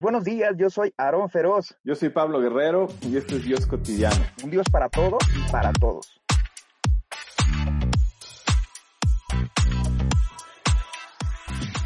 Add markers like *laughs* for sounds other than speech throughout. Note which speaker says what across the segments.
Speaker 1: Buenos días, yo soy Aarón Feroz.
Speaker 2: Yo soy Pablo Guerrero y este es Dios Cotidiano.
Speaker 1: Un Dios para todos y para todos.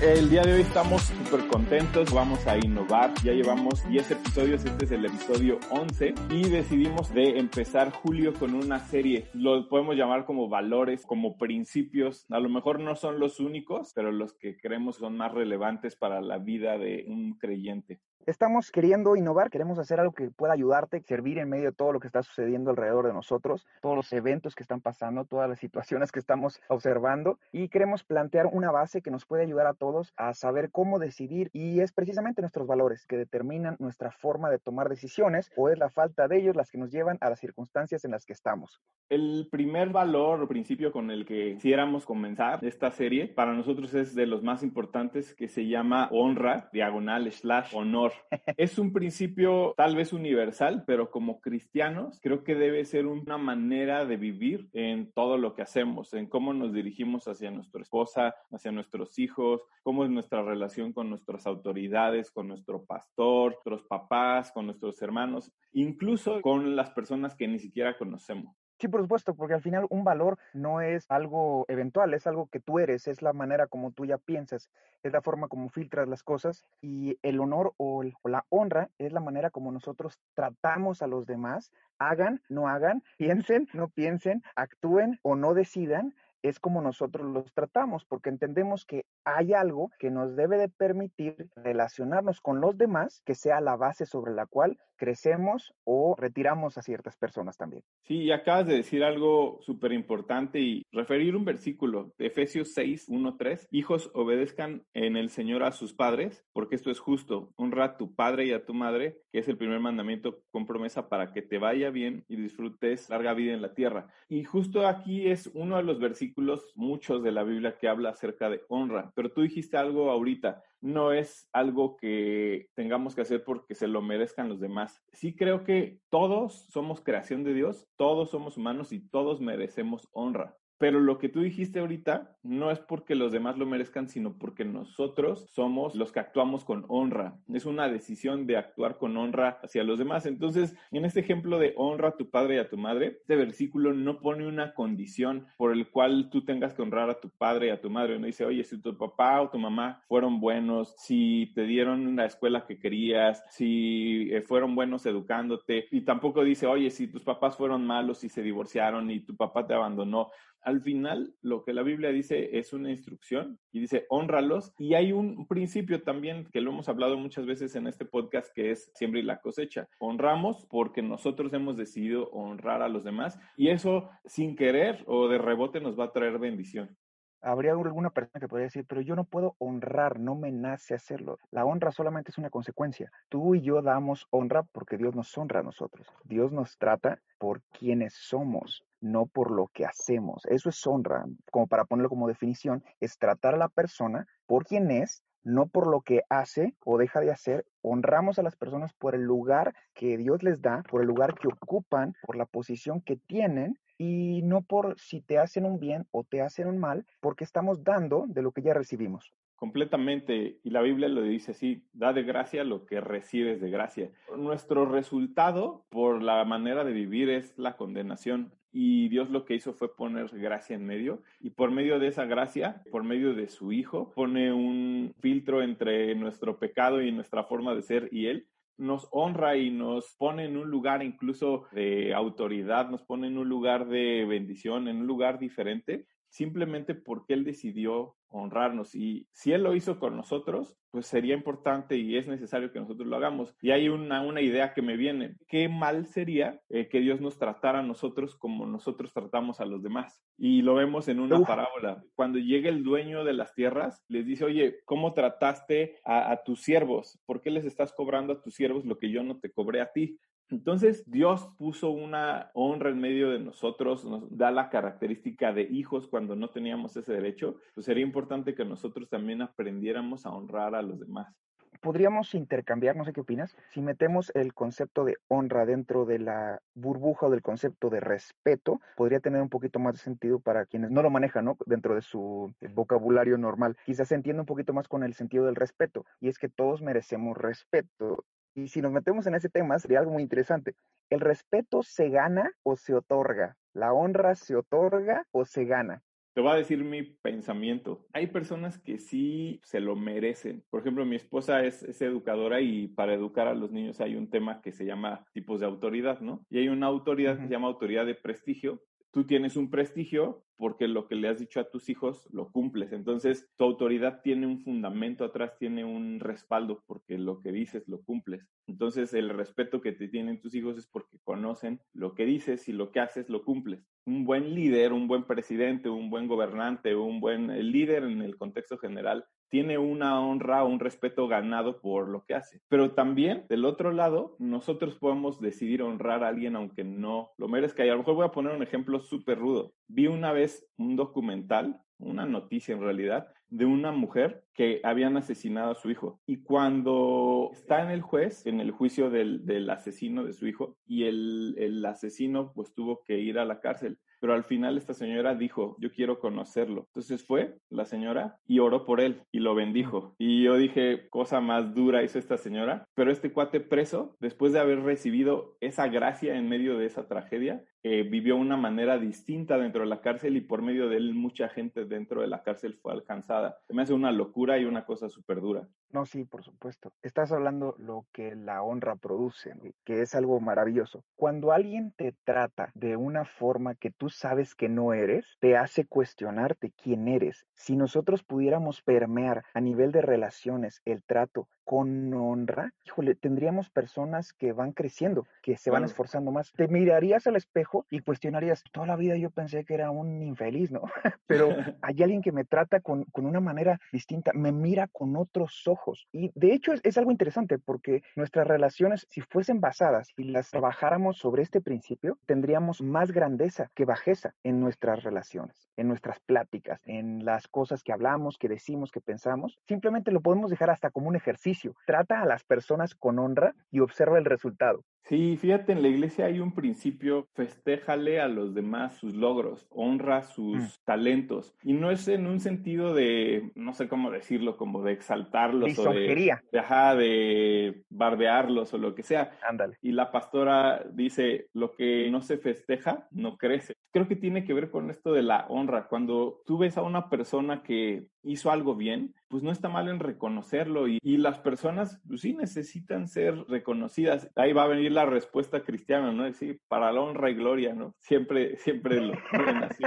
Speaker 2: El día de hoy estamos súper contentos, vamos a innovar, ya llevamos 10 episodios, este es el episodio 11 y decidimos de empezar julio con una serie, lo podemos llamar como valores, como principios, a lo mejor no son los únicos, pero los que creemos son más relevantes para la vida de un creyente.
Speaker 1: Estamos queriendo innovar, queremos hacer algo que pueda ayudarte, servir en medio de todo lo que está sucediendo alrededor de nosotros, todos los eventos que están pasando, todas las situaciones que estamos observando y queremos plantear una base que nos puede ayudar a todos a saber cómo decidir y es precisamente nuestros valores que determinan nuestra forma de tomar decisiones o es la falta de ellos las que nos llevan a las circunstancias en las que estamos.
Speaker 2: El primer valor o principio con el que quisiéramos comenzar esta serie para nosotros es de los más importantes que se llama honra, diagonal, slash, honor *laughs* es un principio tal vez universal, pero como cristianos creo que debe ser una manera de vivir en todo lo que hacemos, en cómo nos dirigimos hacia nuestra esposa, hacia nuestros hijos, cómo es nuestra relación con nuestras autoridades, con nuestro pastor, nuestros papás, con nuestros hermanos, incluso con las personas que ni siquiera conocemos.
Speaker 1: Sí, por supuesto, porque al final un valor no es algo eventual, es algo que tú eres, es la manera como tú ya piensas, es la forma como filtras las cosas y el honor o, o la honra es la manera como nosotros tratamos a los demás, hagan, no hagan, *laughs* piensen, no piensen, actúen o no decidan, es como nosotros los tratamos, porque entendemos que hay algo que nos debe de permitir relacionarnos con los demás, que sea la base sobre la cual crecemos o retiramos a ciertas personas también.
Speaker 2: Sí, y acabas de decir algo súper importante y referir un versículo de Efesios 6, 1, 3. Hijos, obedezcan en el Señor a sus padres, porque esto es justo. Honra a tu padre y a tu madre, que es el primer mandamiento con promesa para que te vaya bien y disfrutes larga vida en la tierra. Y justo aquí es uno de los versículos, muchos de la Biblia, que habla acerca de honra. Pero tú dijiste algo ahorita no es algo que tengamos que hacer porque se lo merezcan los demás. Sí creo que todos somos creación de Dios, todos somos humanos y todos merecemos honra. Pero lo que tú dijiste ahorita no es porque los demás lo merezcan, sino porque nosotros somos los que actuamos con honra. Es una decisión de actuar con honra hacia los demás. Entonces, en este ejemplo de honra a tu padre y a tu madre, este versículo no pone una condición por el cual tú tengas que honrar a tu padre y a tu madre. No dice, oye, si tu papá o tu mamá fueron buenos, si te dieron la escuela que querías, si eh, fueron buenos educándote. Y tampoco dice, oye, si tus papás fueron malos y se divorciaron y tu papá te abandonó al final lo que la Biblia dice es una instrucción y dice honralos y hay un principio también que lo hemos hablado muchas veces en este podcast que es siempre la cosecha. Honramos porque nosotros hemos decidido honrar a los demás y eso sin querer o de rebote nos va a traer bendición.
Speaker 1: Habría alguna persona que podría decir, pero yo no puedo honrar, no me nace hacerlo. La honra solamente es una consecuencia. Tú y yo damos honra porque Dios nos honra a nosotros. Dios nos trata por quienes somos no por lo que hacemos. Eso es honra, como para ponerlo como definición, es tratar a la persona por quien es, no por lo que hace o deja de hacer. Honramos a las personas por el lugar que Dios les da, por el lugar que ocupan, por la posición que tienen y no por si te hacen un bien o te hacen un mal, porque estamos dando de lo que ya recibimos
Speaker 2: completamente, y la Biblia lo dice así, da de gracia lo que recibes de gracia. Nuestro resultado por la manera de vivir es la condenación. Y Dios lo que hizo fue poner gracia en medio. Y por medio de esa gracia, por medio de su Hijo, pone un filtro entre nuestro pecado y nuestra forma de ser y Él nos honra y nos pone en un lugar incluso de autoridad, nos pone en un lugar de bendición, en un lugar diferente, simplemente porque Él decidió honrarnos. Y si Él lo hizo con nosotros, pues sería importante y es necesario que nosotros lo hagamos. Y hay una, una idea que me viene, qué mal sería eh, que Dios nos tratara a nosotros como nosotros tratamos a los demás. Y lo vemos en una parábola. Cuando llega el dueño de las tierras, les dice, oye, ¿cómo trataste a, a tus siervos? ¿Por qué les estás cobrando a tus siervos lo que yo no te cobré a ti? Entonces Dios puso una honra en medio de nosotros, nos da la característica de hijos cuando no teníamos ese derecho, pues sería importante que nosotros también aprendiéramos a honrar a los demás.
Speaker 1: Podríamos intercambiar, no sé qué opinas, si metemos el concepto de honra dentro de la burbuja o del concepto de respeto, podría tener un poquito más de sentido para quienes no lo manejan, ¿no? Dentro de su vocabulario normal. Quizás se entienda un poquito más con el sentido del respeto, y es que todos merecemos respeto y si nos metemos en ese tema, sería algo muy interesante. ¿El respeto se gana o se otorga? ¿La honra se otorga o se gana?
Speaker 2: Te voy a decir mi pensamiento. Hay personas que sí se lo merecen. Por ejemplo, mi esposa es, educadora y para educar a los niños hay un tema que se llama tipos de autoridad, ¿no? Y hay una autoridad que se llama autoridad de prestigio. Tú tienes un prestigio porque lo que le has dicho a tus hijos lo cumples. Entonces, tu autoridad tiene un fundamento atrás, tiene un respaldo, porque lo que dices lo cumples. Entonces, el respeto que te tienen tus hijos es porque conocen lo que dices y lo que haces lo cumples. Un buen líder, un buen presidente, un buen gobernante, un buen líder en el contexto general tiene una honra, un respeto ganado por lo que hace. Pero también, del otro lado, nosotros podemos decidir honrar a alguien aunque no lo merezca. Y a lo mejor voy a poner un ejemplo súper rudo. Vi una vez un documental, una noticia en realidad, de una mujer que habían asesinado a su hijo. Y cuando está en el juez, en el juicio del, del asesino de su hijo, y el, el asesino pues tuvo que ir a la cárcel pero al final esta señora dijo, yo quiero conocerlo. Entonces fue la señora y oró por él y lo bendijo. Y yo dije, cosa más dura hizo esta señora, pero este cuate preso, después de haber recibido esa gracia en medio de esa tragedia, eh, vivió una manera distinta dentro de la cárcel y por medio de él mucha gente dentro de la cárcel fue alcanzada. Me hace una locura y una cosa súper dura.
Speaker 1: No, sí, por supuesto. Estás hablando lo que la honra produce, que es algo maravilloso. Cuando alguien te trata de una forma que tú sabes que no eres, te hace cuestionarte quién eres. Si nosotros pudiéramos permear a nivel de relaciones el trato con honra, híjole, tendríamos personas que van creciendo, que se van esforzando más. Te mirarías al espejo y cuestionarías, toda la vida yo pensé que era un infeliz, ¿no? *laughs* Pero *laughs* hay alguien que me trata con, una manera distinta, me mira con otros ojos. Y de hecho es, algo interesante porque nuestras relaciones, si fuesen basadas y las trabajáramos sobre este principio, tendríamos más grandeza que bajeza en nuestras relaciones, en nuestras pláticas, en las cosas que hablamos, que decimos, que pensamos. Simplemente lo podemos dejar hasta como un ejercicio Trata a las personas con honra y observa el resultado.
Speaker 2: Sí, fíjate, en la iglesia hay un principio, festéjale a los demás sus logros, honra sus mm. talentos. Y no es en un sentido de, no sé cómo decirlo, como de exaltarlos de, de, de bardearlos o lo que sea.
Speaker 1: Ándale.
Speaker 2: Y la pastora dice, lo que no se festeja, no crece. Creo que tiene que ver con esto de la honra. Cuando tú ves a una persona que hizo algo bien, pues no está mal en reconocerlo. Y, y las personas, pues sí, necesitan ser reconocidas. Ahí va a venir la respuesta cristiana, ¿no? Decir, para la honra y gloria, ¿no? Siempre, siempre lo *laughs* ven así.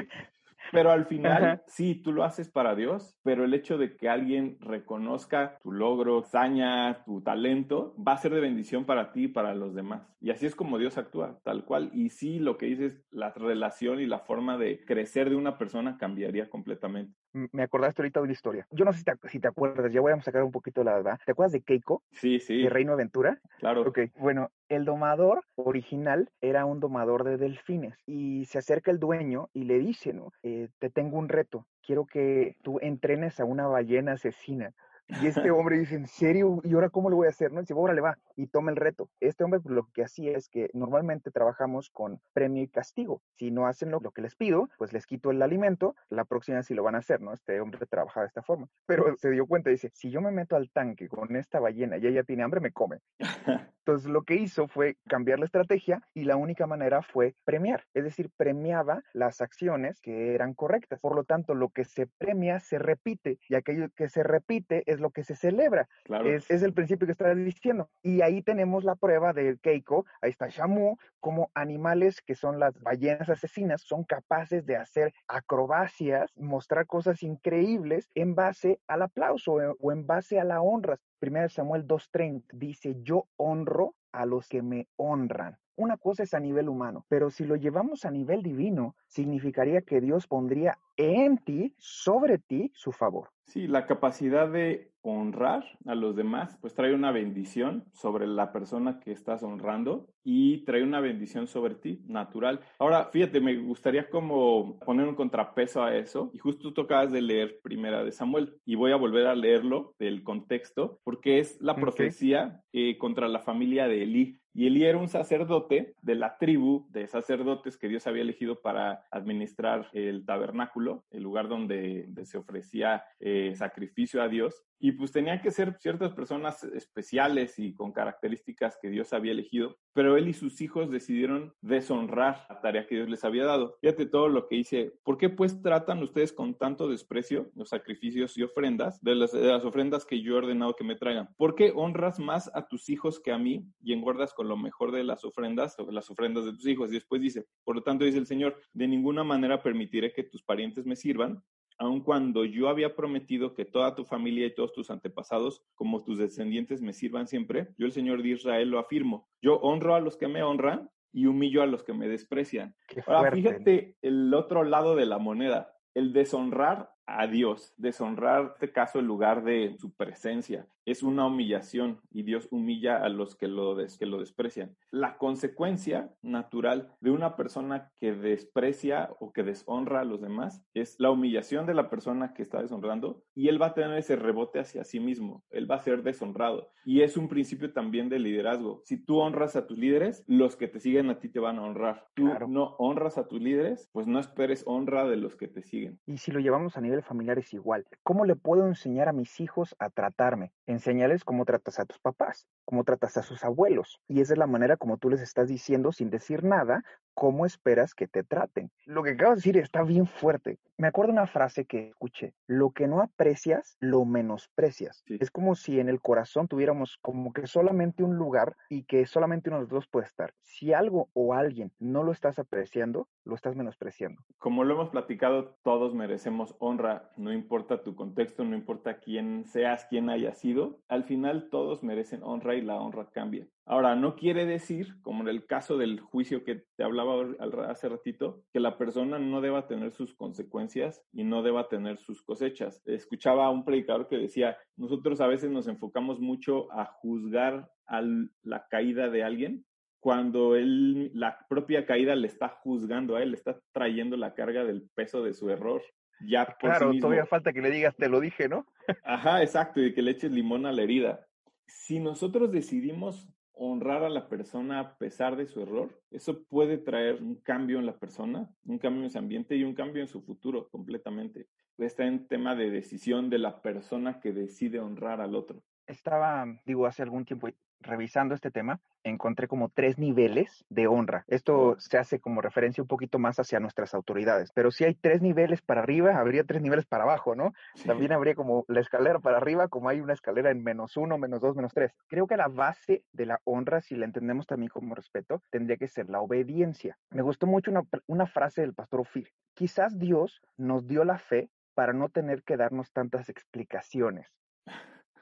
Speaker 2: Pero al final, sí, tú lo haces para Dios, pero el hecho de que alguien reconozca tu logro, hazaña, tu talento, va a ser de bendición para ti y para los demás. Y así es como Dios actúa, tal cual. Y sí, lo que dices, la relación y la forma de crecer de una persona cambiaría completamente.
Speaker 1: Me acordaste ahorita de una historia. Yo no sé si te, si te acuerdas, ya voy a sacar un poquito la verdad. ¿Te acuerdas de Keiko?
Speaker 2: Sí, sí.
Speaker 1: De Reino Aventura.
Speaker 2: Claro.
Speaker 1: Ok, bueno, el domador original era un domador de delfines y se acerca el dueño y le dice, ¿no? Eh, te tengo un reto, quiero que tú entrenes a una ballena asesina. Y este hombre dice, ¿en serio? ¿Y ahora cómo lo voy a hacer? No, dice, le va y toma el reto. Este hombre pues, lo que hacía es que normalmente trabajamos con premio y castigo. Si no hacen lo, que les pido, pues les quito el alimento, la próxima sí lo van a hacer, ¿no? Este hombre trabaja de esta forma. Pero se dio cuenta, dice, si yo me meto al tanque con esta ballena y ella tiene hambre, me come. *laughs* Entonces lo que hizo fue cambiar la estrategia y la única manera fue premiar. Es decir, premiaba las acciones que eran correctas. Por lo tanto, lo que se premia se repite y aquello que se repite es es lo que se celebra. Es, el principio que estás diciendo. Y ahí tenemos la prueba de Keiko, ahí está Shamu, como animales que son las ballenas asesinas, son capaces de hacer acrobacias, mostrar cosas increíbles en base al aplauso eh, o en base a la honra. Primero Samuel 2.30 dice, yo honro a los que me honran. Una cosa es a nivel humano, pero si lo llevamos a nivel divino, significaría que Dios pondría en ti, sobre ti, su favor.
Speaker 2: Sí, la capacidad de honrar a los demás, pues trae una bendición sobre la persona que estás honrando y trae una bendición sobre ti, natural. Ahora, fíjate, me gustaría como poner un contrapeso a eso y justo tú acabas de leer Primera de Samuel y voy a volver a leerlo del contexto porque es la profecía eh, contra la familia de Elí. Y Elí era un sacerdote de la tribu de sacerdotes que Dios había elegido para administrar el tabernáculo, el lugar donde, se ofrecía eh, sacrificio a Dios. Y pues tenían que ser ciertas personas especiales y con características que Dios había elegido, pero él y sus hijos decidieron deshonrar la tarea que Dios les había dado. Fíjate todo lo que dice, ¿por qué pues tratan ustedes con tanto desprecio los sacrificios y ofrendas de las, ofrendas que yo he ordenado que me traigan? ¿Por qué honras más a tus hijos que a mí y engordas con lo mejor de las ofrendas o las ofrendas de tus hijos? Y después dice, por lo tanto dice el Señor, de ninguna manera permitiré que tus parientes me sirvan, aun cuando yo había prometido que toda tu familia y todos tus antepasados, como tus descendientes, me sirvan siempre, yo el Señor de Israel lo afirmo. Yo honro a los que me honran y humillo a los que me desprecian. Ahora, fíjate el otro lado de la moneda, el deshonrar a Dios, deshonrar, este caso, el lugar de su presencia. Es una humillación y Dios humilla a los que lo, que lo desprecian. La consecuencia natural de una persona que desprecia o que deshonra a los demás es la humillación de la persona que está deshonrando y él va a tener ese rebote hacia sí mismo. Él va a ser deshonrado. Y es un principio también de liderazgo. Si tú honras a tus líderes, los que te siguen a ti te van a honrar. Tú no honras a tus líderes, pues no esperes honra de los que te siguen.
Speaker 1: Y si lo llevamos a nivel familiar es igual. ¿Cómo le puedo enseñar a mis hijos a tratarme? Enseñales cómo tratas a tus papás, cómo tratas a sus abuelos. Y esa es la manera como tú les estás diciendo sin decir nada, cómo esperas que te traten. Lo que acabas de decir está bien fuerte. Me acuerdo una frase que escuché, lo que no aprecias, lo menosprecias. Es como si en el corazón tuviéramos como que solamente un lugar y que solamente uno de los dos puede estar. Si algo o alguien no lo estás apreciando, lo estás menospreciando.
Speaker 2: Como lo hemos platicado, todos merecemos honra, no importa tu contexto, no importa quién seas, quién haya sido, al final todos merecen honra y la honra cambia. Ahora, no quiere decir, como en el caso del juicio que te hablaba hace ratito, que la persona no deba tener sus consecuencias y no deba tener sus cosechas. Escuchaba a un predicador que decía, nosotros a veces nos enfocamos mucho a juzgar a la caída de alguien, cuando él, la propia caída le está juzgando a él, le está trayendo la carga del peso de su error. Ya por
Speaker 1: claro, todavía falta que le digas, te lo dije, ¿no?
Speaker 2: Ajá, exacto, y que le eches limón a la herida. Si nosotros decidimos honrar a la persona a pesar de su error, eso puede traer un cambio en la persona, un cambio en su ambiente y un cambio en su futuro completamente. Está en tema de decisión de la persona que decide honrar al otro.
Speaker 1: Estaba, digo, hace algún tiempo revisando este tema, encontré como tres niveles de honra. Esto se hace como referencia un poquito más hacia nuestras autoridades, pero si hay tres niveles para arriba, habría tres niveles para abajo, ¿no? También habría como la escalera para arriba, como hay una escalera en menos uno, menos dos, menos tres. Creo que la base de la honra, si la entendemos también como respeto, tendría que ser la obediencia. Me gustó mucho una, una frase del pastor Ofir. Quizás Dios nos dio la fe para no tener que darnos tantas explicaciones.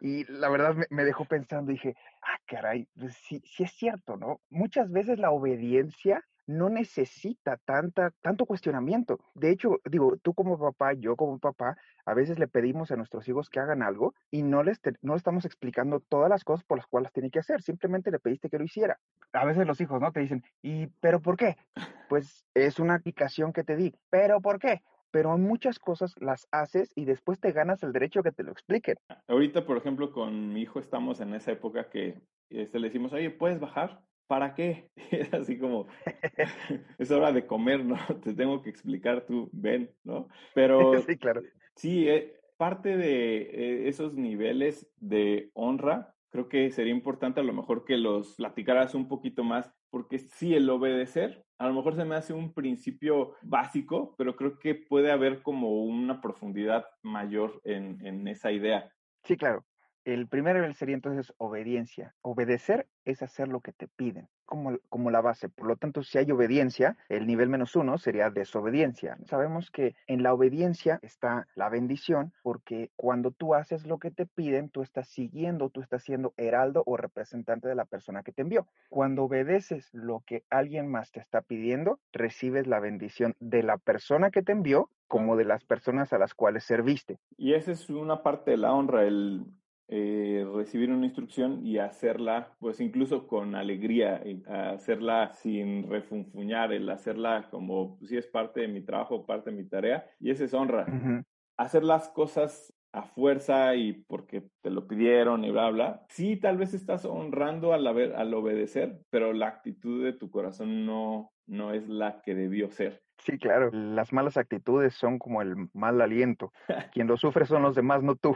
Speaker 1: Y la verdad me, dejó pensando, dije, ah, caray, pues sí, sí es cierto, ¿no? Muchas veces la obediencia no necesita tanta, tanto cuestionamiento. De hecho, digo, tú como papá, yo como papá, a veces le pedimos a nuestros hijos que hagan algo y no les no estamos explicando todas las cosas por las cuales tienen que hacer, simplemente le pediste que lo hiciera. A veces los hijos, ¿no? Te dicen, ¿y pero por qué? *laughs* Pues es una aplicación que te di, ¿pero por qué? Pero muchas cosas las haces y después te ganas el derecho a que te lo expliquen.
Speaker 2: Ahorita, por ejemplo, con mi hijo estamos en esa época que este, le decimos, oye, ¿puedes bajar? ¿Para qué? *laughs* Es así como, *laughs* es hora de comer, ¿no? *laughs* Te tengo que explicar tú, ven, ¿no? Pero
Speaker 1: sí, claro.
Speaker 2: Sí, eh, parte de eh, esos niveles de honra, creo que sería importante a lo mejor que los platicaras un poquito más, porque sí, el obedecer a lo mejor se me hace un principio básico, pero creo que puede haber como una profundidad mayor en, esa idea.
Speaker 1: Sí, claro. El primero sería entonces obediencia. Obedecer es hacer lo que te piden, como, como la base. Por lo tanto, si hay obediencia, el nivel menos uno sería desobediencia. Sabemos que en la obediencia está la bendición, porque cuando tú haces lo que te piden, tú estás siguiendo, tú estás siendo heraldo o representante de la persona que te envió. Cuando obedeces lo que alguien más te está pidiendo, recibes la bendición de la persona que te envió como de las personas a las cuales serviste.
Speaker 2: Y esa es una parte de la honra, el eh, recibir una instrucción y hacerla, pues incluso con alegría, hacerla sin refunfuñar, el hacerla como si es parte de mi trabajo, parte de mi tarea, y esa es honra. Hacer las cosas a fuerza y porque te lo pidieron y bla, bla. Sí, tal vez estás honrando al, al obedecer, pero la actitud de tu corazón no, no es la que debió ser.
Speaker 1: Sí, claro. Las malas actitudes son como el mal aliento. *laughs* Quien lo sufre son los demás, no tú.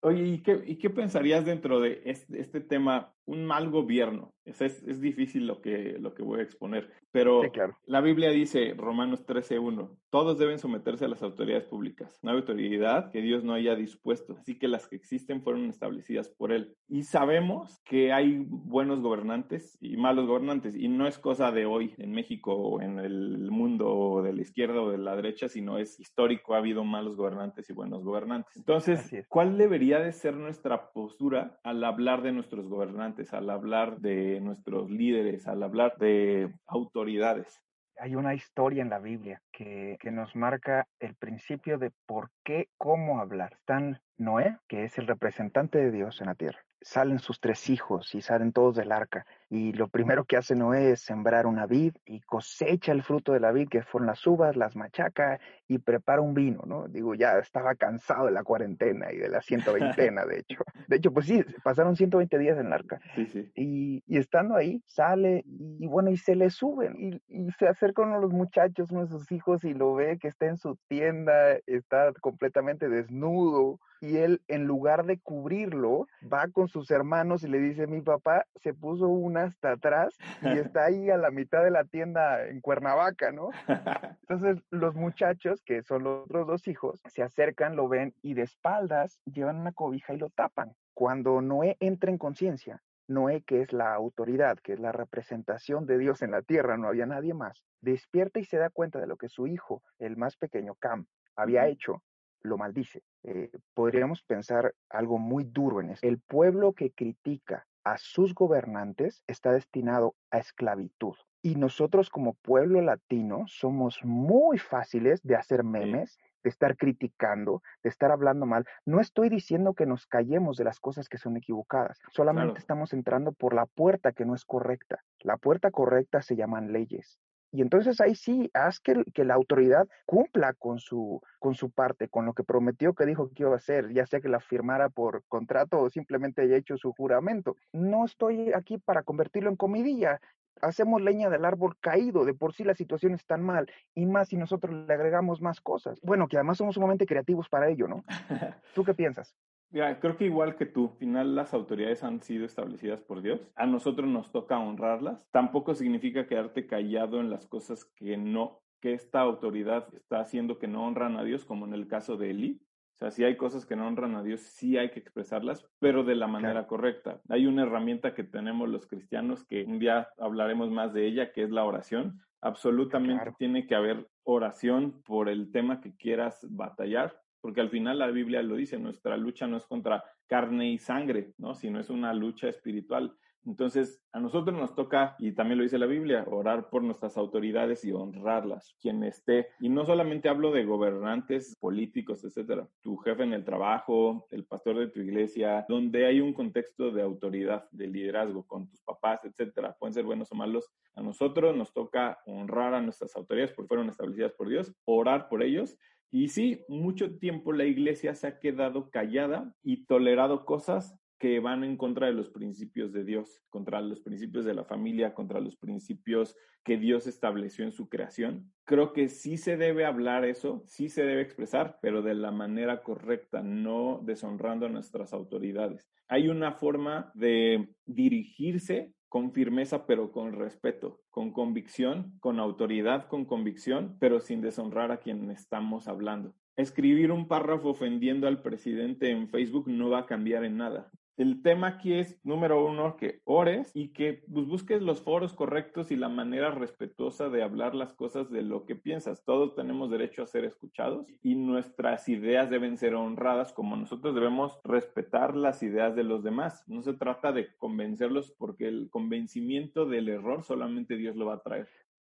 Speaker 2: Oye, ¿y qué, ¿y qué pensarías dentro de este, este tema un mal gobierno. Es, es, difícil lo que, lo que voy a exponer, pero la Biblia dice, Romanos 13.1, todos deben someterse a las autoridades públicas, no hay autoridad que Dios no haya dispuesto, así que las que existen fueron establecidas por Él. Y sabemos que hay buenos gobernantes y malos gobernantes, y no es cosa de hoy en México o en el mundo de la izquierda o de la derecha, sino es histórico, ha habido malos gobernantes y buenos gobernantes. Entonces, ¿cuál debería de ser nuestra postura al hablar de nuestros gobernantes? Al hablar de nuestros líderes, al hablar de autoridades.
Speaker 1: Hay una historia en la Biblia que, que nos marca el principio de por qué, cómo hablar. Están Noé, que es el representante de Dios en la tierra salen sus tres hijos y salen todos del arca. Y lo primero que hace Noé es sembrar una vid y cosecha el fruto de la vid, que fueron las uvas, las machaca y prepara un vino, ¿no? Digo, ya estaba cansado de la cuarentena y de la *laughs* ciento veintena, de hecho. De hecho, pues sí, pasaron 120 días en el arca.
Speaker 2: Sí, sí.
Speaker 1: Y, y, estando ahí, sale y bueno, y se le suben y, y se acercan a los muchachos, uno de sus hijos, y lo ve que está en su tienda, está completamente desnudo y él en lugar de cubrirlo va con sus hermanos y le dice mi papá se puso una hasta atrás y *laughs* está ahí a la mitad de la tienda en Cuernavaca, ¿no? *laughs* Entonces los muchachos, que son los otros dos hijos, se acercan, lo ven y de espaldas llevan una cobija y lo tapan. Cuando Noé entra en conciencia, Noé, que es la autoridad, que es la representación de Dios en la tierra, no había nadie más, despierta y se da cuenta de lo que su hijo, el más pequeño, Cam, había hecho lo maldice. Eh, podríamos pensar algo muy duro en eso. El pueblo que critica a sus gobernantes está destinado a esclavitud. Y nosotros como pueblo latino somos muy fáciles de hacer memes, de estar criticando, de estar hablando mal. No estoy diciendo que nos callemos de las cosas que son equivocadas, solamente estamos entrando por la puerta que no es correcta. La puerta correcta se llaman leyes. Y entonces ahí sí, haz que, que, la autoridad cumpla con su, con su parte, con lo que prometió que dijo que iba a hacer, ya sea que la firmara por contrato o simplemente haya hecho su juramento. No estoy aquí para convertirlo en comidilla. Hacemos leña del árbol caído, de por sí la situación es tan mal, y más si nosotros le agregamos más cosas. Bueno, que además somos sumamente creativos para ello, ¿no? *laughs* ¿Tú qué piensas?
Speaker 2: Ya, creo que igual que tú, al final las autoridades han sido establecidas por Dios. A nosotros nos toca honrarlas. Tampoco significa quedarte callado en las cosas que no, que esta autoridad está haciendo que no honran a Dios, como en el caso de Eli. O sea, si hay cosas que no honran a Dios, sí hay que expresarlas, pero de la manera correcta. Hay una herramienta que tenemos los cristianos que un día hablaremos más de ella, que es la oración. Absolutamente tiene que haber oración por el tema que quieras batallar porque al final la Biblia lo dice, nuestra lucha no es contra carne y sangre, ¿no? Sino es una lucha espiritual. Entonces, a nosotros nos toca, y también lo dice la Biblia, orar por nuestras autoridades y honrarlas, quien esté. Y no solamente hablo de gobernantes políticos, etcétera, tu jefe en el trabajo, el pastor de tu iglesia, donde hay un contexto de autoridad, de liderazgo con tus papás, etcétera, pueden ser buenos o malos. A nosotros nos toca honrar a nuestras autoridades porque fueron establecidas por Dios, orar por ellos y sí, mucho tiempo la iglesia se ha quedado callada y tolerado cosas que van en contra de los principios de Dios, contra los principios de la familia, contra los principios que Dios estableció en su creación. Creo que sí se debe hablar eso, sí se debe expresar, pero de la manera correcta, no deshonrando a nuestras autoridades. Hay una forma de dirigirse con firmeza, pero con respeto, con convicción, con autoridad, con convicción, pero sin deshonrar a quien estamos hablando. escribir un párrafo ofendiendo al presidente en Facebook no va a cambiar en nada. El tema aquí es, número uno, que ores y que pues, busques los foros correctos y la manera respetuosa de hablar las cosas de lo que piensas. Todos tenemos derecho a ser escuchados y nuestras ideas deben ser honradas como nosotros debemos respetar las ideas de los demás. No se trata de convencerlos porque el convencimiento del error solamente Dios lo va a traer.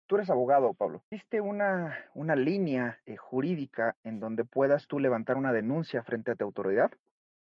Speaker 1: Tú eres abogado, Pablo. ¿Existe una, una línea eh, jurídica en donde puedas tú levantar una denuncia frente a tu autoridad?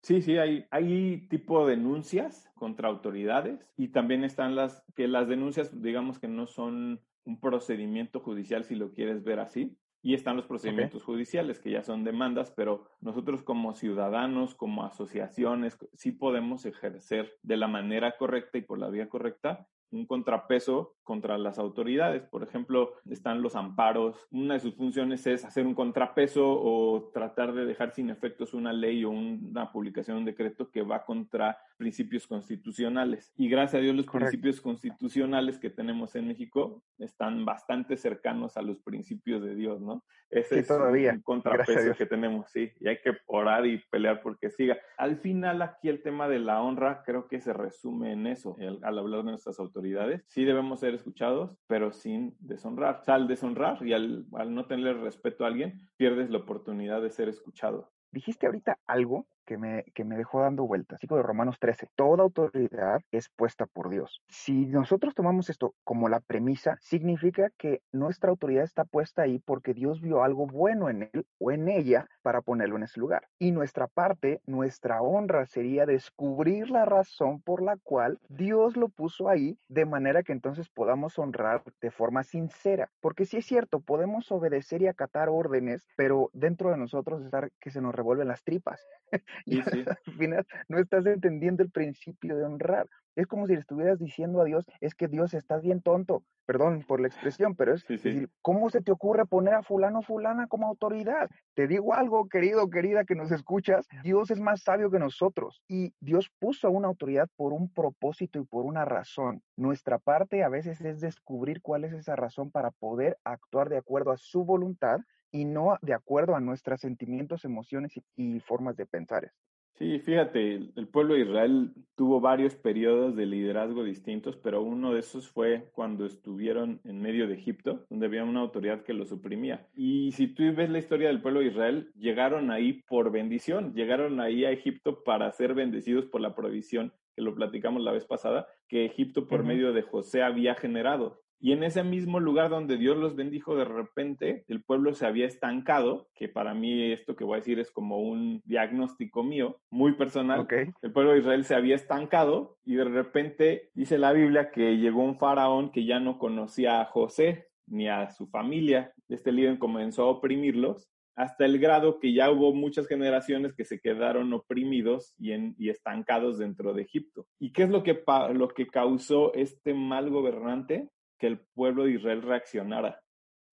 Speaker 2: Sí, sí, hay, hay tipo de denuncias contra autoridades y también están las que las denuncias, digamos que no son un procedimiento judicial si lo quieres ver así. Y están los procedimientos judiciales, que ya son demandas, pero nosotros como ciudadanos, como asociaciones, sí podemos ejercer de la manera correcta y por la vía correcta un contrapeso contra las autoridades. Por ejemplo, están los amparos. Una de sus funciones es hacer un contrapeso o tratar de dejar sin efectos una ley o una publicación, un decreto que va contra principios constitucionales. Y gracias a Dios los principios constitucionales que tenemos en México están bastante cercanos a los principios de Dios, ¿no?
Speaker 1: Ese es todavía.
Speaker 2: un *laughs* contrapeso que tenemos, sí. Y hay que orar y pelear porque siga. Al final aquí el tema de la honra creo que se resume en eso, al hablar de nuestras autoridades. Sí debemos ser escuchados, pero sin deshonrar. O al deshonrar y al, al no tener respeto a alguien, pierdes la oportunidad de ser escuchado.
Speaker 1: Dijiste ahorita algo que me, que me dejó dando vueltas. Chico de Romanos 13. Toda autoridad es puesta por Dios. Si nosotros tomamos esto como la premisa, significa que nuestra autoridad está puesta ahí porque Dios vio algo bueno en él o en ella para ponerlo en ese lugar. Y nuestra parte, nuestra honra sería descubrir la razón por la cual Dios lo puso ahí de manera que entonces podamos honrar de forma sincera. Porque si es cierto, podemos obedecer y acatar órdenes, pero dentro de nosotros estar que se nos revuelven las tripas. *laughs* Y al *laughs* final no estás entendiendo el principio de honrar. Es como si le estuvieras diciendo a Dios, es que Dios estás bien tonto, perdón por la expresión, pero es decir, ¿cómo se te ocurre poner a fulano fulana como autoridad? Te digo algo, querido, querida, que nos escuchas, Dios es más sabio que nosotros y Dios puso a una autoridad por un propósito y por una razón. Nuestra parte a veces es descubrir cuál es esa razón para poder actuar de acuerdo a su voluntad y no de acuerdo a nuestros sentimientos, emociones y, formas de pensar.
Speaker 2: Sí, fíjate, el pueblo de Israel tuvo varios periodos de liderazgo distintos, pero uno de esos fue cuando estuvieron en medio de Egipto, donde había una autoridad que los suprimía. Y si tú ves la historia del pueblo de Israel, llegaron ahí por bendición, llegaron ahí a Egipto para ser bendecidos por la provisión, que lo platicamos la vez pasada, que Egipto por medio de José había generado. Y en ese mismo lugar donde Dios los bendijo, de repente el pueblo se había estancado, que para mí esto que voy a decir es como un diagnóstico mío, muy personal. El pueblo de Israel se había estancado y de repente dice la Biblia que llegó un faraón que ya no conocía a José ni a su familia. Este líder comenzó a oprimirlos hasta el grado que ya hubo muchas generaciones que se quedaron oprimidos y, y estancados dentro de Egipto. ¿Y qué es lo que, lo que causó este mal gobernante? Que el pueblo de Israel reaccionara.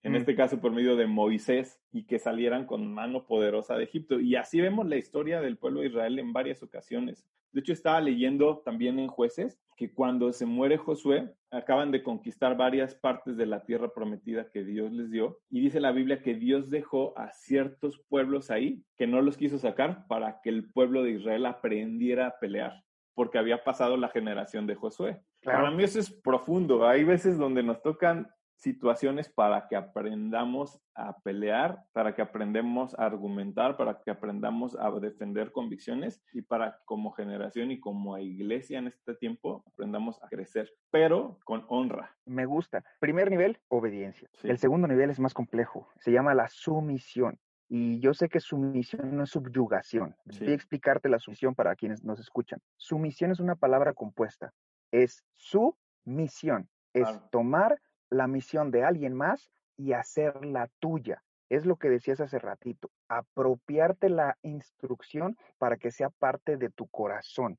Speaker 2: En mm. este caso por medio de Moisés y que salieran con mano poderosa de Egipto. Y así vemos la historia del pueblo de Israel en varias ocasiones. De hecho, estaba leyendo también en jueces que cuando se muere Josué, acaban de conquistar varias partes de la tierra prometida que Dios les dio. Y dice la Biblia que Dios dejó a ciertos pueblos ahí que no los quiso sacar para que el pueblo de Israel aprendiera a pelear porque había pasado la generación de Josué. Para mí eso es profundo. Hay veces donde nos tocan situaciones para que aprendamos a pelear, para que aprendamos a argumentar, para que aprendamos a defender convicciones y para como generación y como iglesia en este tiempo aprendamos a crecer, pero con honra.
Speaker 1: Me gusta. Primer nivel, obediencia. El segundo nivel es más complejo. Se llama la sumisión. Y yo sé que sumisión no es subyugación. Voy a explicarte la sumisión para quienes nos escuchan. Sumisión es una palabra compuesta. Es su misión. Es tomar la misión de alguien más y hacerla tuya. Es lo que decías hace ratito. Apropiarte la instrucción para que sea parte de tu corazón.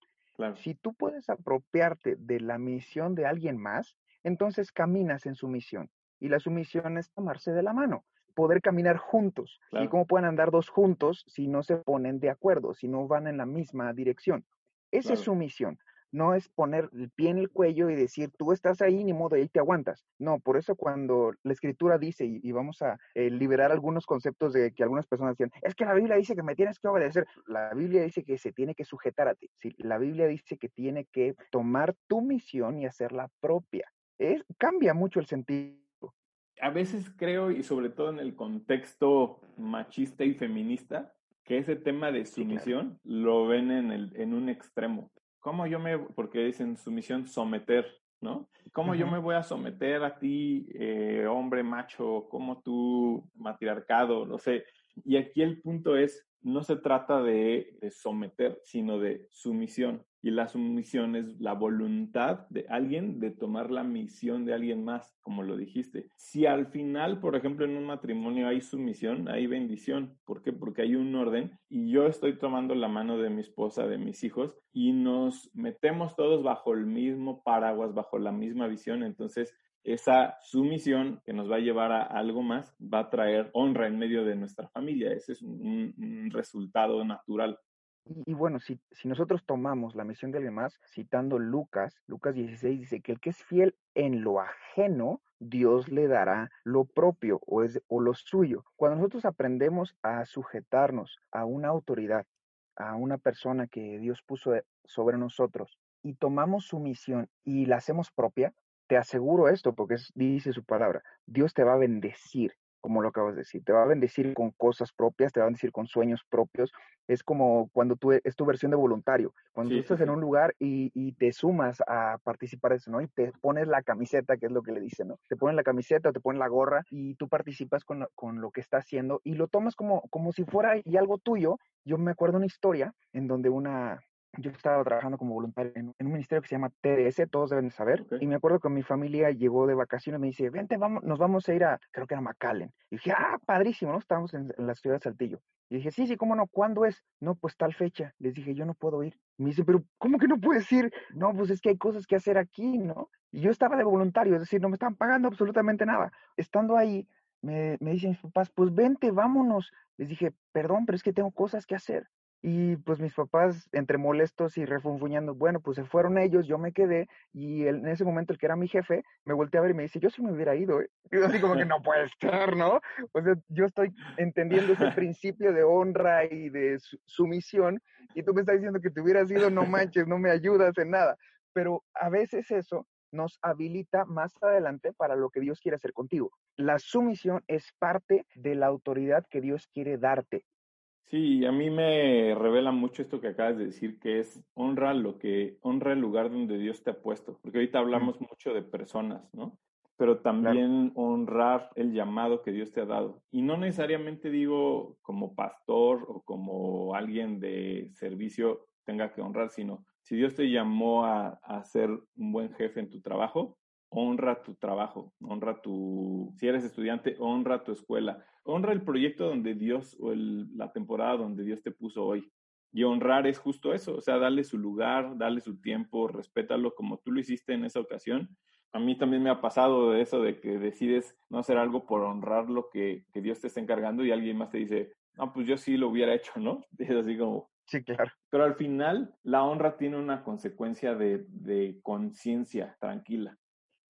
Speaker 1: Si tú puedes apropiarte de la misión de alguien más, entonces caminas en su misión. Y la sumisión es tomarse de la mano poder caminar juntos. ¿Y cómo pueden andar dos juntos si no se ponen de acuerdo, si no van en la misma dirección? Esa es su misión. No es poner el pie en el cuello y decir, tú estás ahí, ni modo, ahí te aguantas. No, por eso cuando la escritura dice, y, vamos a eh, liberar algunos conceptos de que algunas personas decían, es que la Biblia dice que me tienes que obedecer. La Biblia dice que se tiene que sujetar a ti. ¿sí? La Biblia dice que tiene que tomar tu misión y hacerla propia. Es, cambia mucho el sentido.
Speaker 2: A veces creo, y sobre todo en el contexto machista y feminista, que ese tema de sumisión lo ven en, el, en un extremo. ¿Cómo yo me, porque dicen sumisión, someter, ¿no? ¿Cómo yo me voy a someter a ti, eh, hombre macho, como tú, matriarcado, no sé? Y aquí el punto es, no se trata de, someter, sino de sumisión. Y la sumisión es la voluntad de alguien de tomar la misión de alguien más, como lo dijiste. Si al final, por ejemplo, en un matrimonio hay sumisión, hay bendición. ¿Por qué? Porque hay un orden y yo estoy tomando la mano de mi esposa, de mis hijos, y nos metemos todos bajo el mismo paraguas, bajo la misma visión. Entonces, esa sumisión que nos va a llevar a algo más va a traer honra en medio de nuestra familia. Ese es un, resultado natural.
Speaker 1: Y, bueno, si, si, nosotros tomamos la misión de alguien más, citando Lucas, Lucas 16 dice que el que es fiel en lo ajeno, Dios le dará lo propio o, es, o lo suyo. Cuando nosotros aprendemos a sujetarnos a una autoridad, a una persona que Dios puso sobre nosotros, y tomamos su misión y la hacemos propia, te aseguro esto porque dice su palabra, Dios te va a bendecir, como lo acabas de decir, te va a bendecir con cosas propias, te va a bendecir con sueños propios. Es como cuando tú, es tu versión de voluntario, cuando tú estás en un lugar y, te sumas a participar de eso, ¿no? Y te pones la camiseta, que es lo que le dicen, ¿no? Te pones la camiseta te pones la gorra y tú participas con, con lo que está haciendo y lo tomas como, como si fuera y algo tuyo. Yo me acuerdo una historia en donde una, yo estaba trabajando como voluntario en, un ministerio que se llama TDS, todos deben de saber, y me acuerdo que mi familia llegó de vacaciones y me dice, vente, vamos, nos vamos a ir a, creo que era McAllen. Y dije, ah, padrísimo, ¿no? Estábamos en, la ciudad de Saltillo. Y dije, sí, sí, ¿cómo no? ¿Cuándo es? No, pues tal fecha. Les dije, yo no puedo ir. me dice, pero ¿cómo que no puedes ir? No, pues es que hay cosas que hacer aquí, ¿no? Y yo estaba de voluntario, es decir, no me estaban pagando absolutamente nada. Estando ahí, me, me dicen mis papás, pues vente, vámonos. Les dije, perdón, pero es que tengo cosas que hacer. Y pues mis papás, entre molestos y refunfuñando, bueno, pues se fueron ellos, yo me quedé y en ese momento el que era mi jefe me volteó a ver y me dice, yo sí me hubiera ido. ¿eh? Y *laughs* yo así como que *laughs* no puede ser, ¿no? O sea, yo estoy entendiendo ese *laughs* principio de honra y de sumisión y tú me estás diciendo que te hubieras ido, no manches, no me ayudas en nada. Pero a veces eso nos habilita más adelante para lo que Dios quiere hacer contigo. La sumisión es parte de la autoridad que Dios quiere darte.
Speaker 2: Sí, a mí me revela mucho esto que acabas de decir, que es honra lo que, honra el lugar donde Dios te ha puesto, porque ahorita hablamos mucho de personas, ¿no? Pero también honrar el llamado que Dios te ha dado. Y no necesariamente digo como pastor o como alguien de servicio tenga que honrar, sino si Dios te llamó a, a ser un buen jefe en tu trabajo, honra tu trabajo, honra tu, si eres estudiante, honra tu escuela, honra el proyecto donde Dios o la temporada donde Dios te puso hoy. Y honrar es justo eso, o sea, darle su lugar, darle su tiempo, respétalo como tú lo hiciste en esa ocasión. A mí también me ha pasado de eso de que decides no hacer algo por honrar lo que, Dios te está encargando y alguien más te dice, no, pues yo sí lo hubiera hecho, ¿no? *laughs* Es así como,
Speaker 1: Sí, claro.
Speaker 2: Pero al final, la honra tiene una consecuencia de, de conciencia tranquila.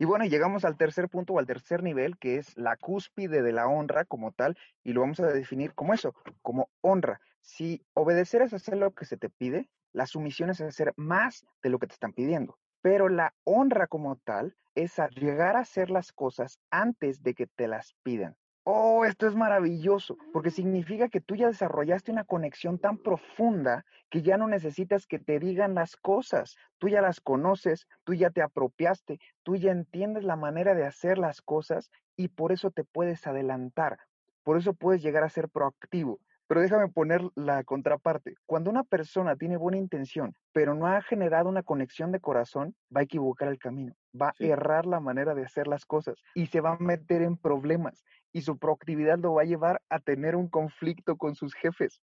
Speaker 1: Y bueno, llegamos al tercer punto o al tercer nivel, que es la cúspide de la honra como tal, y lo vamos a definir como eso, como honra. Si obedecer es hacer lo que se te pide, la sumisión es hacer más de lo que te están pidiendo. Pero la honra como tal es llegar a hacer las cosas antes de que te las pidan. Oh, esto es maravilloso, porque significa que tú ya desarrollaste una conexión tan profunda que ya no necesitas que te digan las cosas. Tú ya las conoces, tú ya te apropiaste, tú ya entiendes la manera de hacer las cosas y por eso te puedes adelantar. Por eso puedes llegar a ser proactivo. Pero déjame poner la contraparte. Cuando una persona tiene buena intención, pero no ha generado una conexión de corazón, va a equivocar el camino, va a errar la manera de hacer las cosas y se va a meter en problemas y su proactividad lo va a llevar a tener un conflicto con sus jefes,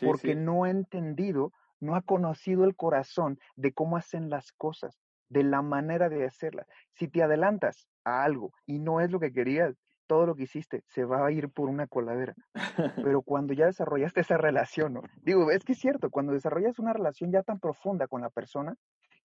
Speaker 1: porque no ha entendido, no ha conocido el corazón de cómo hacen las cosas, de la manera de hacerlas. Si te adelantas a algo y no es lo que querías, todo lo que hiciste se va a ir por una coladera. *laughs* Pero cuando ya desarrollaste esa relación, ¿no? Digo, es que es cierto, cuando desarrollas una relación ya tan profunda con la persona,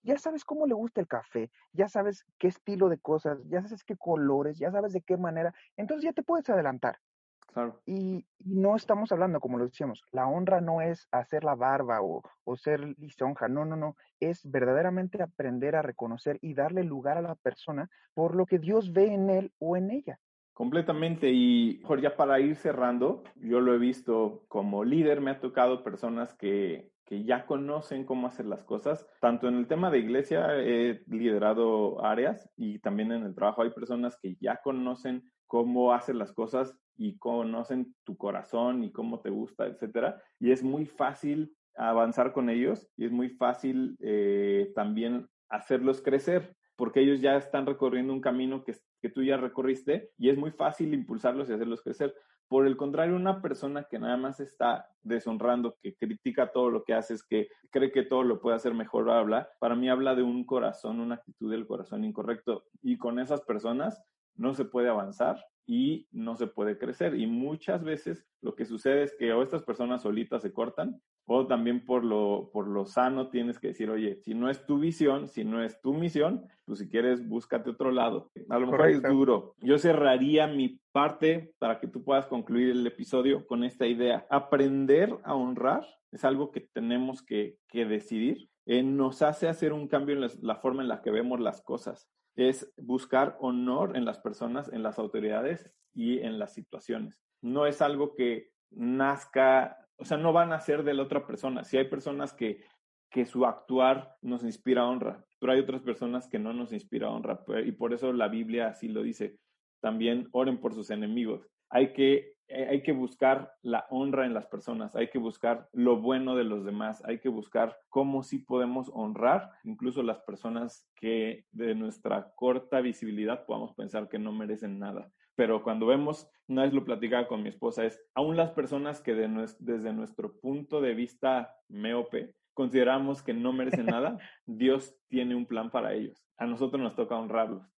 Speaker 1: ya sabes cómo le gusta el café, ya sabes qué estilo de cosas, ya sabes qué colores, ya sabes de qué manera, entonces ya te puedes adelantar.
Speaker 2: Claro.
Speaker 1: Y, no estamos hablando, como lo decíamos, la honra no es hacer la barba o, o ser lisonja, no, no, no, es verdaderamente aprender a reconocer y darle lugar a la persona por lo que Dios ve en él o en ella.
Speaker 2: Completamente. Y Jorge, ya para ir cerrando, yo lo he visto como líder, me ha tocado personas que, que ya conocen cómo hacer las cosas. Tanto en el tema de iglesia he liderado áreas y también en el trabajo hay personas que ya conocen cómo hacer las cosas y conocen tu corazón y cómo te gusta, etcétera. Y es muy fácil avanzar con ellos y es muy fácil eh, también hacerlos crecer porque ellos ya están recorriendo un camino que, que tú ya recorriste y es muy fácil impulsarlos y hacerlos crecer. Por el contrario, una persona que nada más está deshonrando, que critica todo lo que haces, que cree que todo lo puede hacer mejor, habla, para mí habla de un corazón, una actitud del corazón incorrecto. Y con esas personas no se puede avanzar y no se puede crecer. Y muchas veces lo que sucede es que o estas personas solitas se cortan o también por lo, por lo sano tienes que decir, oye, si no es tu visión, si no es tu misión, pues si quieres, búscate otro lado. A lo mejor es duro. Yo cerraría mi parte para que tú puedas concluir el episodio con esta idea. Aprender a honrar es algo que tenemos que, que decidir. Eh, nos hace hacer un cambio en la forma en la que vemos las cosas es buscar honor en las personas, en las autoridades y en las situaciones. No es algo que nazca, o sea, no van a ser de la otra persona. Si hay personas que, que su actuar nos inspira honra, pero hay otras personas que no nos inspira honra. Y por eso la Biblia así lo dice. También oren por sus enemigos. Hay que eh, hay que buscar la honra en las personas, hay que buscar lo bueno de los demás, hay que buscar cómo sí podemos honrar incluso las personas que de nuestra corta visibilidad podamos pensar que no merecen nada. Pero cuando vemos, una vez lo platicaba con mi esposa, es aún las personas que desde nuestro punto de vista meope consideramos que no merecen *laughs* nada, Dios tiene un plan para ellos. A nosotros nos toca honrarlos.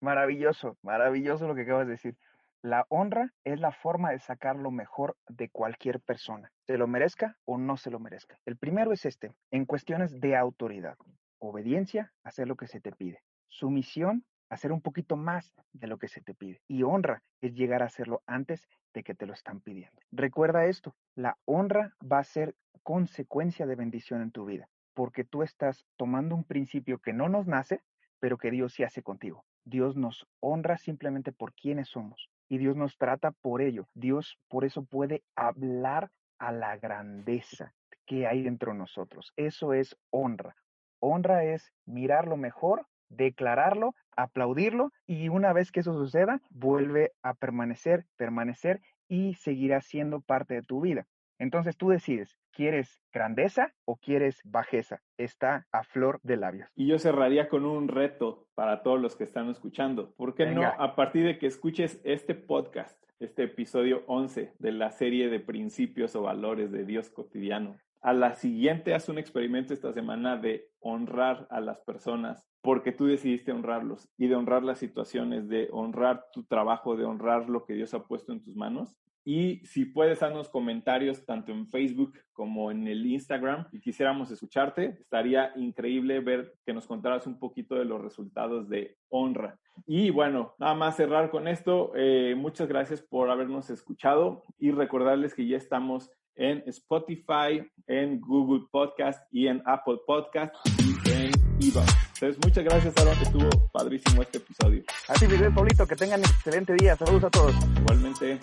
Speaker 1: Maravilloso, maravilloso lo que acabas de decir. La honra es la forma de sacar lo mejor de cualquier persona, se lo merezca o no se lo merezca. El primero es este, en cuestiones de autoridad. Obediencia, hacer lo que se te pide. Sumisión, hacer un poquito más de lo que se te pide. Y honra es llegar a hacerlo antes de que te lo están pidiendo. Recuerda esto, la honra va a ser consecuencia de bendición en tu vida, porque tú estás tomando un principio que no nos nace, pero que Dios sí hace contigo. Dios nos honra simplemente por quienes somos y Dios nos trata por ello. Dios por eso puede hablar a la grandeza que hay dentro de nosotros. Eso es honra. Honra es mirar lo mejor, declararlo, aplaudirlo y una vez que eso suceda, vuelve a permanecer, permanecer y seguirá siendo parte de tu vida. Entonces tú decides, ¿quieres grandeza o quieres bajeza? Está a flor de labios.
Speaker 2: Y yo cerraría con un reto para todos los que están escuchando. ¿Por qué no, a partir de que escuches este podcast, este episodio 11 de la serie de principios o valores de Dios cotidiano, a la siguiente haz un experimento esta semana de honrar a las personas porque tú decidiste honrarlos y de honrar las situaciones, de honrar tu trabajo, de honrar lo que Dios ha puesto en tus manos y si puedes darnos comentarios tanto en Facebook como en el Instagram y quisiéramos escucharte, estaría increíble ver que nos contaras un poquito de los resultados de honra. Y bueno, nada más cerrar con esto. Eh, muchas gracias por habernos escuchado y recordarles que ya estamos en Spotify, en Google Podcast y en Apple Podcast y en Eva. Entonces, muchas gracias, Aaron, que estuvo padrísimo este episodio.
Speaker 1: Así, Miguel Paulito, que tengan un excelente día. Saludos a todos.
Speaker 2: Igualmente.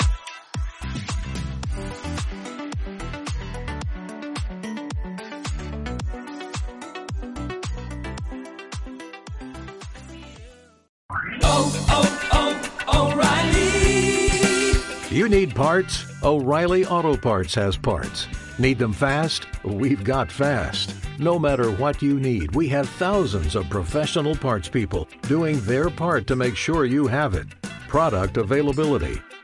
Speaker 3: You need parts? O'Reilly Auto Parts has parts. Need them fast? We've got fast. No matter what you need, we have thousands of professional parts people doing their part to make sure you have it. Product availability.